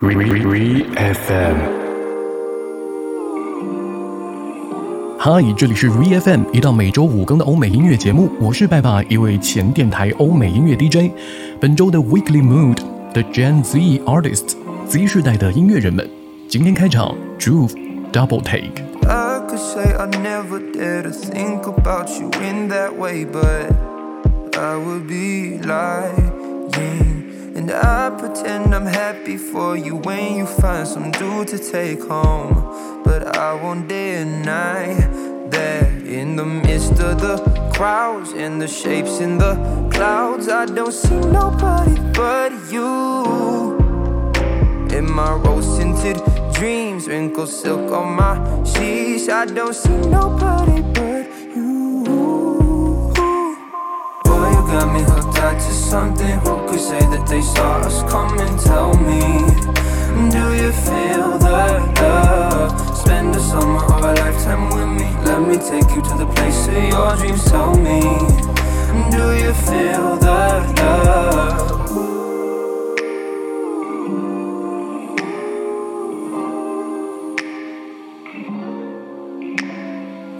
嗨，这里是 V F M，一档每周五更的欧美音乐节目。我是拜拜，一位前电台欧美音乐 DJ。本周的 Weekly Mood 的 Gen Z Artists Z 世代的音乐人们，今天开场 Groove Double Take。And I pretend I'm happy for you when you find some dude to take home. But I won't deny that in the midst of the crowds and the shapes in the clouds, I don't see nobody but you. In my rose tinted dreams, wrinkled silk on my sheets, I don't see nobody but something. Who could say that they saw us coming? Tell me, do you feel the love? Spend a summer or a lifetime with me. Let me take you to the place of your dreams. Tell me, do you feel the love?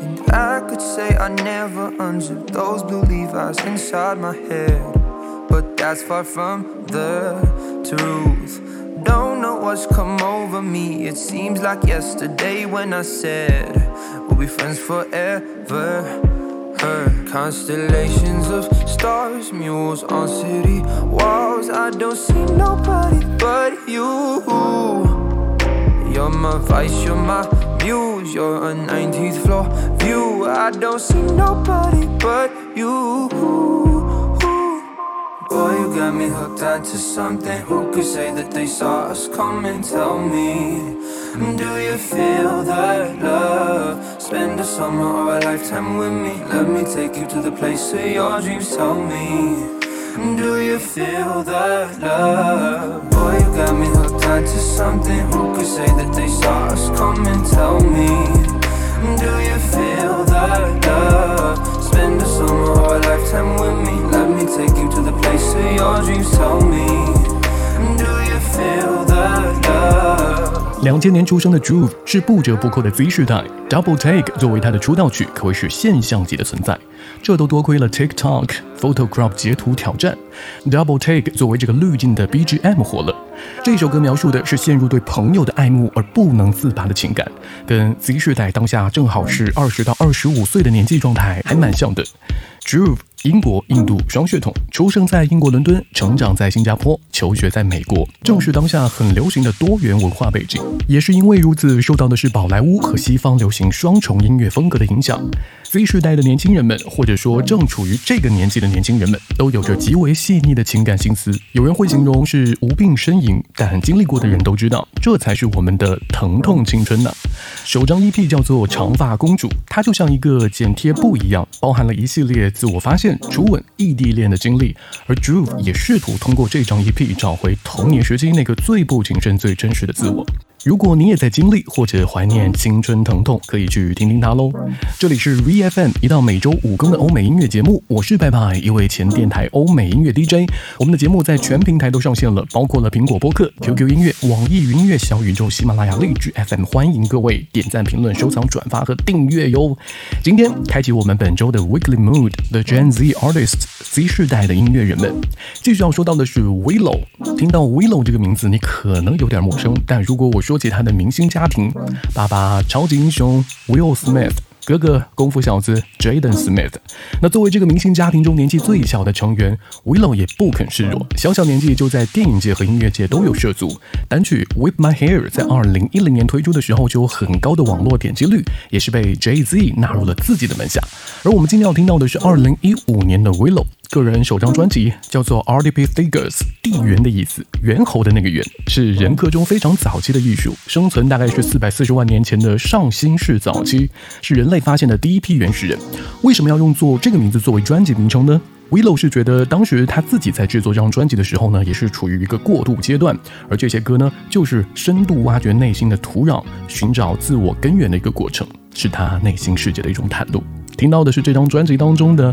And I could say I never unzipped those blue Levi's inside my head. But that's far from the truth. Don't know what's come over me. It seems like yesterday when I said we'll be friends forever. Her constellations of stars, mules on city walls. I don't see nobody but you. You're my vice, you're my muse, you're a 19th floor view. I don't see nobody but you. Boy, you got me hooked onto something. Who could say that they saw us coming? Tell me, mm, do you feel that love? Spend a summer or a lifetime with me. Let me take you to the place of your dreams. Tell me. Mm, do you feel that love? Boy, you got me hooked onto something. Who could say that they saw us coming? Tell me. Mm, do you feel that love? Spend a summer or a lifetime with me. Take you to the place of your dreams. Tell me. Do you feel the love? 两千年出生的 Groove 是不折不扣的 Z 世代，Double Take 作为他的出道曲可谓是现象级的存在，这都多亏了 TikTok Photo Crop 截图挑战。Double Take 作为这个滤镜的 BGM 火了。这首歌描述的是陷入对朋友的爱慕而不能自拔的情感，跟 Z 世代当下正好是二十到二十五岁的年纪状态还蛮像的。Groove 英国、印度双血统，出生在英国伦敦，成长在新加坡，求学在美国，正是当下很流行的多元文化背景。也是因为如此，受到的是宝莱坞和西方流行双重音乐风格的影响。Z 世代的年轻人们，或者说正处于这个年纪的年轻人们，都有着极为细腻的情感心思。有人会形容是无病呻吟，但经历过的人都知道，这才是我们的疼痛青春呢。首张 EP 叫做《长发公主》，它就像一个剪贴布一样，包含了一系列自我发现、初吻、异地恋的经历。而 Drew 也试图通过这张 EP 找回童年时期那个最不谨慎、最真实的自我。如果你也在经历或者怀念青春疼痛，可以去听听它喽。这里是 VFM，一档每周五更的欧美音乐节目，我是拜拜，一位前电台欧美音乐 DJ。我们的节目在全平台都上线了，包括了苹果播客、QQ 音乐、网易云音乐、小宇宙、喜马拉雅、荔枝 FM，欢迎各位点赞、评论、收藏、转发和订阅哟。今天开启我们本周的 Weekly Mood The Gen Z Artists Z 世代的音乐人们，继续要说到的是 Willow。听到 Willow 这个名字，你可能有点陌生，但如果我是说起他的明星家庭，爸爸超级英雄 Will Smith。哥哥功夫小子 Jaden Smith，那作为这个明星家庭中年纪最小的成员，Willow 也不肯示弱，小小年纪就在电影界和音乐界都有涉足。单曲 Whip My Hair 在2010年推出的时候就有很高的网络点击率，也是被 Jay Z 纳入了自己的门下。而我们今天要听到的是2015年的 Willow 个人首张专辑，叫做 RDP Figures，地缘的意思，猿猴的那个猿，是人科中非常早期的艺术，生存大概是440万年前的上新世早期，是人类发现的第一批原始人。为什么要用作这个名字作为专辑名称呢？Willow 是觉得当时他自己在制作这张专辑的时候呢，也是处于一个过渡阶段，而这些歌呢，就是深度挖掘内心的土壤，寻找自我根源的一个过程，是他内心世界的一种袒露。听到的是这张专辑当中的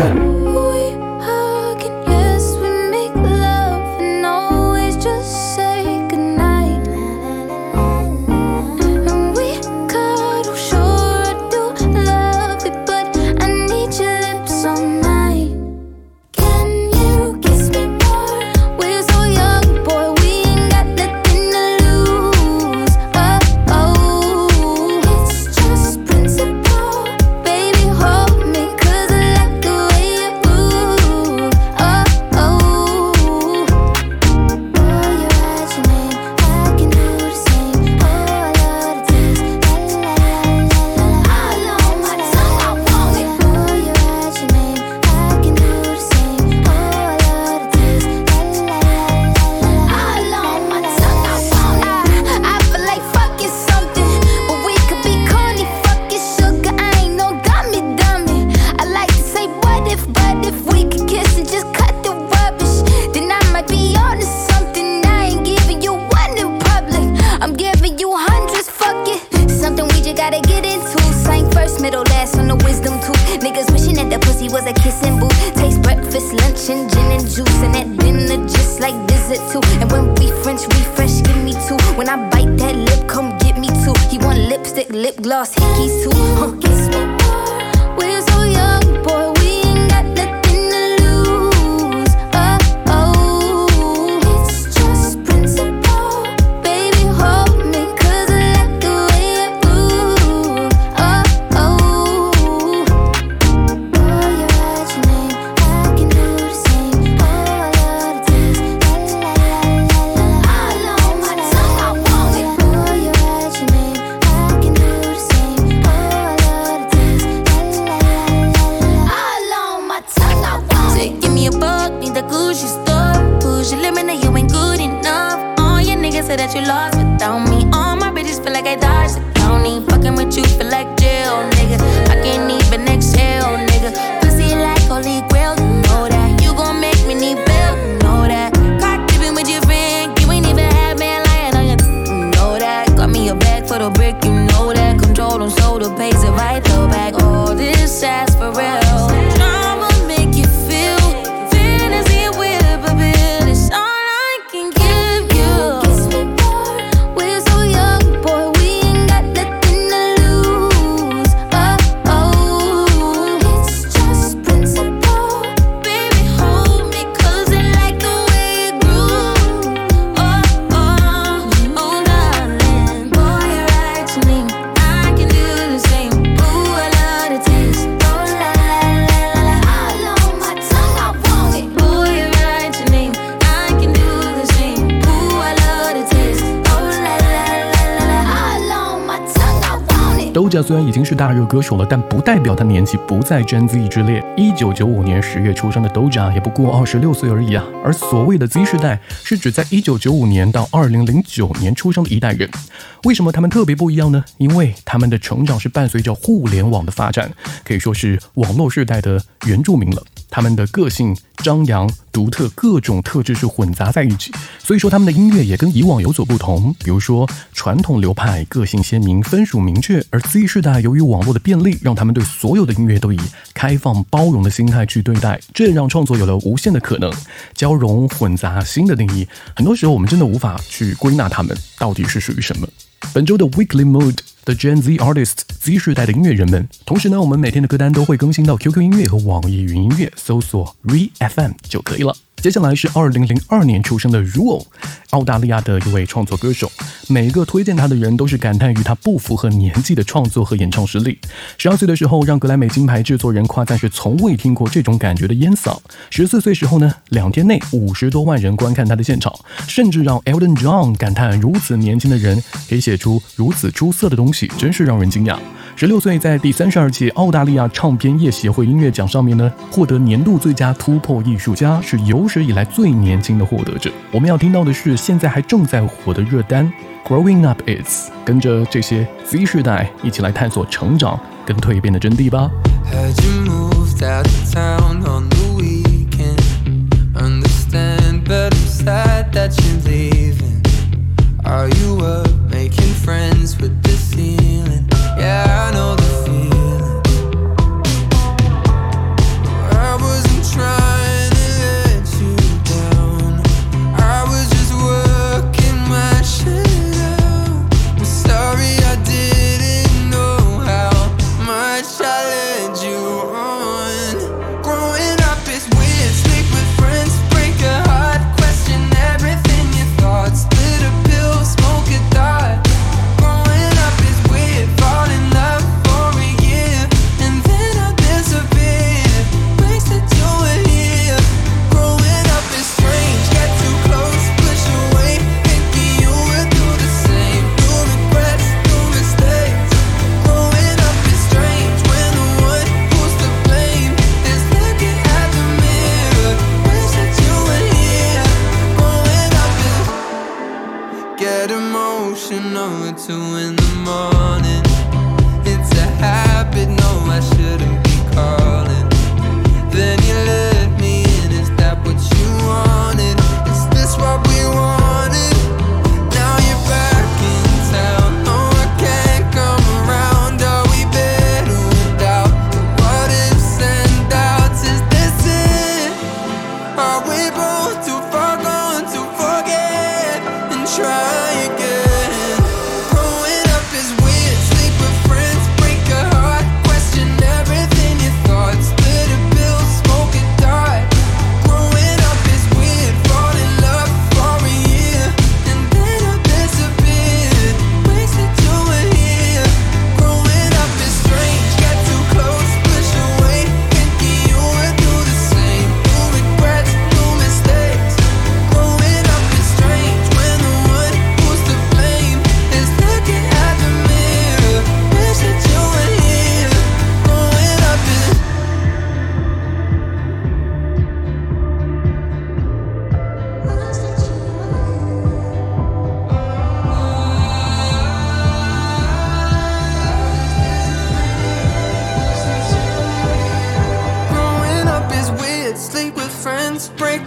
Listen. lip gloss, hickeys too. Huh, lost. 虽然已经是大热歌手了，但不代表他年纪不在 Gen Z 之列。一九九五年十月出生的 Doja 也不过二十六岁而已啊。而所谓的 Z 世代，是指在一九九五年到二零零九年出生的一代人。为什么他们特别不一样呢？因为他们的成长是伴随着互联网的发展，可以说是网络时代的原住民了。他们的个性张扬、独特，各种特质是混杂在一起，所以说他们的音乐也跟以往有所不同。比如说，传统流派个性鲜明、分属明确，而 Z 世代由于网络的便利，让他们对所有的音乐都以开放包容的心态去对待，这让创作有了无限的可能。交融混杂新的定义，很多时候我们真的无法去归纳他们到底是属于什么。本周的 Weekly Mood The Gen Z Artists Z 世代的音乐人们，同时呢，我们每天的歌单都会更新到 QQ 音乐和网易云音乐，搜索 Re FM 就可以了。接下来是二零零二年出生的 Ruel，澳大利亚的一位创作歌手。每一个推荐他的人都是感叹于他不符合年纪的创作和演唱实力。十二岁的时候，让格莱美金牌制作人夸赞是从未听过这种感觉的烟嗓。十四岁时候呢，两天内五十多万人观看他的现场，甚至让 Elton John 感叹如此年轻的人可以写出如此出色的东西，真是让人惊讶。十六岁，在第三十二届澳大利亚唱片业协会音乐奖上面呢，获得年度最佳突破艺术家，是有史以来最年轻的获得者。我们要听到的是现在还正在火的热单《Growing Up Is》，跟着这些 Z 世代一起来探索成长跟蜕变的真谛吧。Yeah, I know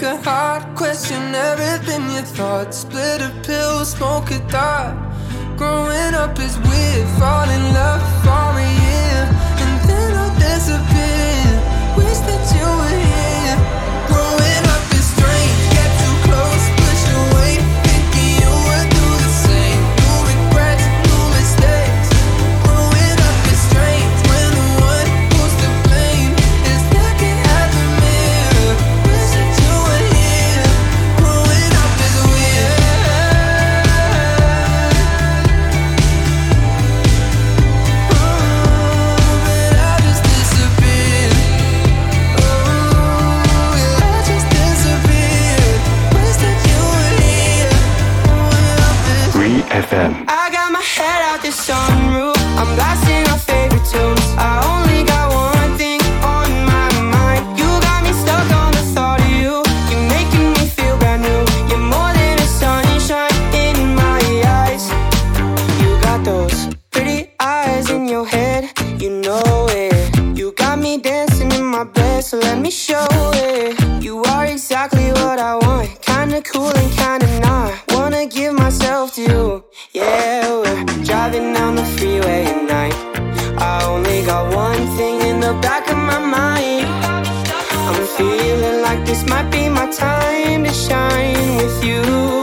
a heart, question everything you thought. Split a pill, smoke a thought. Growing up is weird, fall in love, falling. shine with you.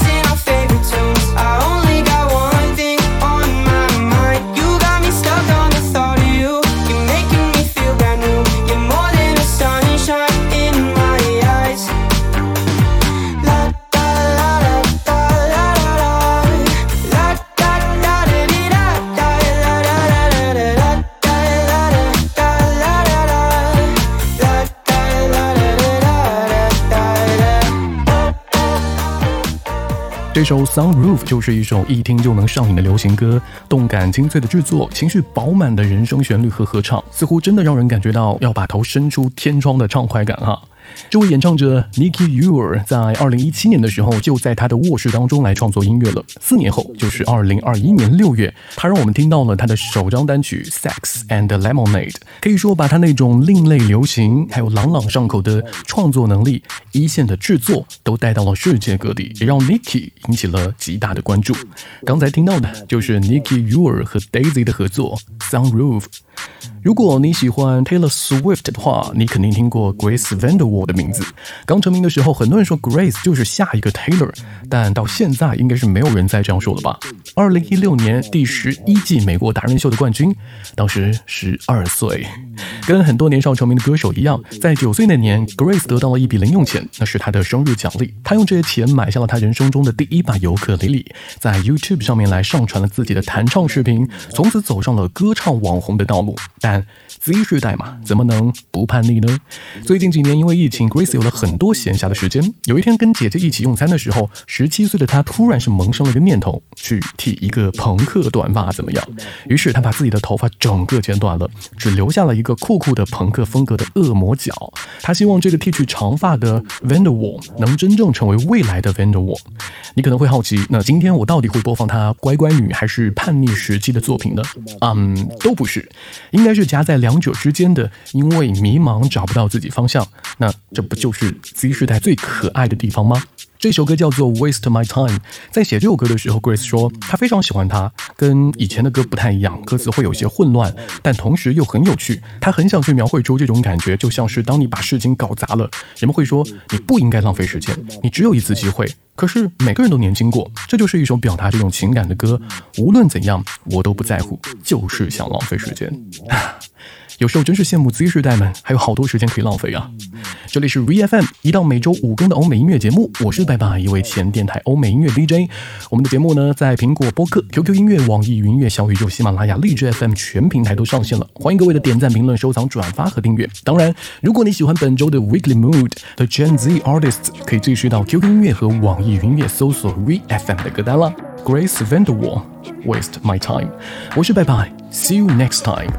这首《Sunroof》就是一首一听就能上瘾的流行歌，动感清脆的制作，情绪饱满的人声旋律和合唱，似乎真的让人感觉到要把头伸出天窗的畅快感哈。这位演唱者 Nicky Ure 在2017年的时候就在他的卧室当中来创作音乐了。四年后，就是2021年六月，他让我们听到了他的首张单曲《Sex and Lemonade》，可以说把他那种另类流行还有朗朗上口的创作能力、一线的制作都带到了世界各地，也让 Nicky 引起了极大的关注。刚才听到的就是 Nicky Ure 和 Daisy 的合作《Sunroof》。如果你喜欢 Taylor Swift 的话，你肯定听过 Grace v a n d e r w a l 我的名字。刚成名的时候，很多人说 Grace 就是下一个 Taylor，但到现在应该是没有人再这样说了吧？二零一六年第十一季美国达人秀的冠军，当时十二岁。跟很多年少成名的歌手一样，在九岁那年，Grace 得到了一笔零用钱，那是她的生日奖励。她用这些钱买下了她人生中的第一把尤克里里，在 YouTube 上面来上传了自己的弹唱视频，从此走上了歌唱网红的道路。但 Z 世代嘛，怎么能不叛逆呢？最近几年因为疫情，Grace 有了很多闲暇的时间。有一天跟姐姐一起用餐的时候，十七岁的她突然是萌生了一个念头，去剃一个朋克短发怎么样？于是她把自己的头发整个剪短了，只留下了一个酷酷的朋克风格的恶魔角。她希望这个剃去长发的 Vanderwall 能真正成为未来的 Vanderwall。你可能会好奇，那今天我到底会播放她乖乖女还是叛逆时期的作品呢？嗯，都不是，应该是夹在两者之间的，因为迷茫找不到自己方向。那这不就是 Z 时代最可爱的地方吗？这首歌叫做《Waste My Time》。在写这首歌的时候，Grace 说她非常喜欢它，跟以前的歌不太一样，歌词会有些混乱，但同时又很有趣。她很想去描绘出这种感觉，就像是当你把事情搞砸了，人们会说你不应该浪费时间，你只有一次机会。可是每个人都年轻过，这就是一首表达这种情感的歌。无论怎样，我都不在乎，就是想浪费时间。有时候真是羡慕 Z 世代们，还有好多时间可以浪费啊！这里是 VFM，一档每周五更的欧美音乐节目，我是拜拜，一位前电台欧美音乐 DJ。我们的节目呢，在苹果播客、QQ 音乐、网易云音乐、小宇宙、喜马拉雅、荔枝 FM 全平台都上线了，欢迎各位的点赞、评论、收藏、转发和订阅。当然，如果你喜欢本周的 Weekly Mood 的 Gen Z Artists，可以继续到 QQ 音乐和网易云音乐搜索 VFM 的歌单了。Grace Vanderwall，Waste My Time，我是拜拜，See you next time。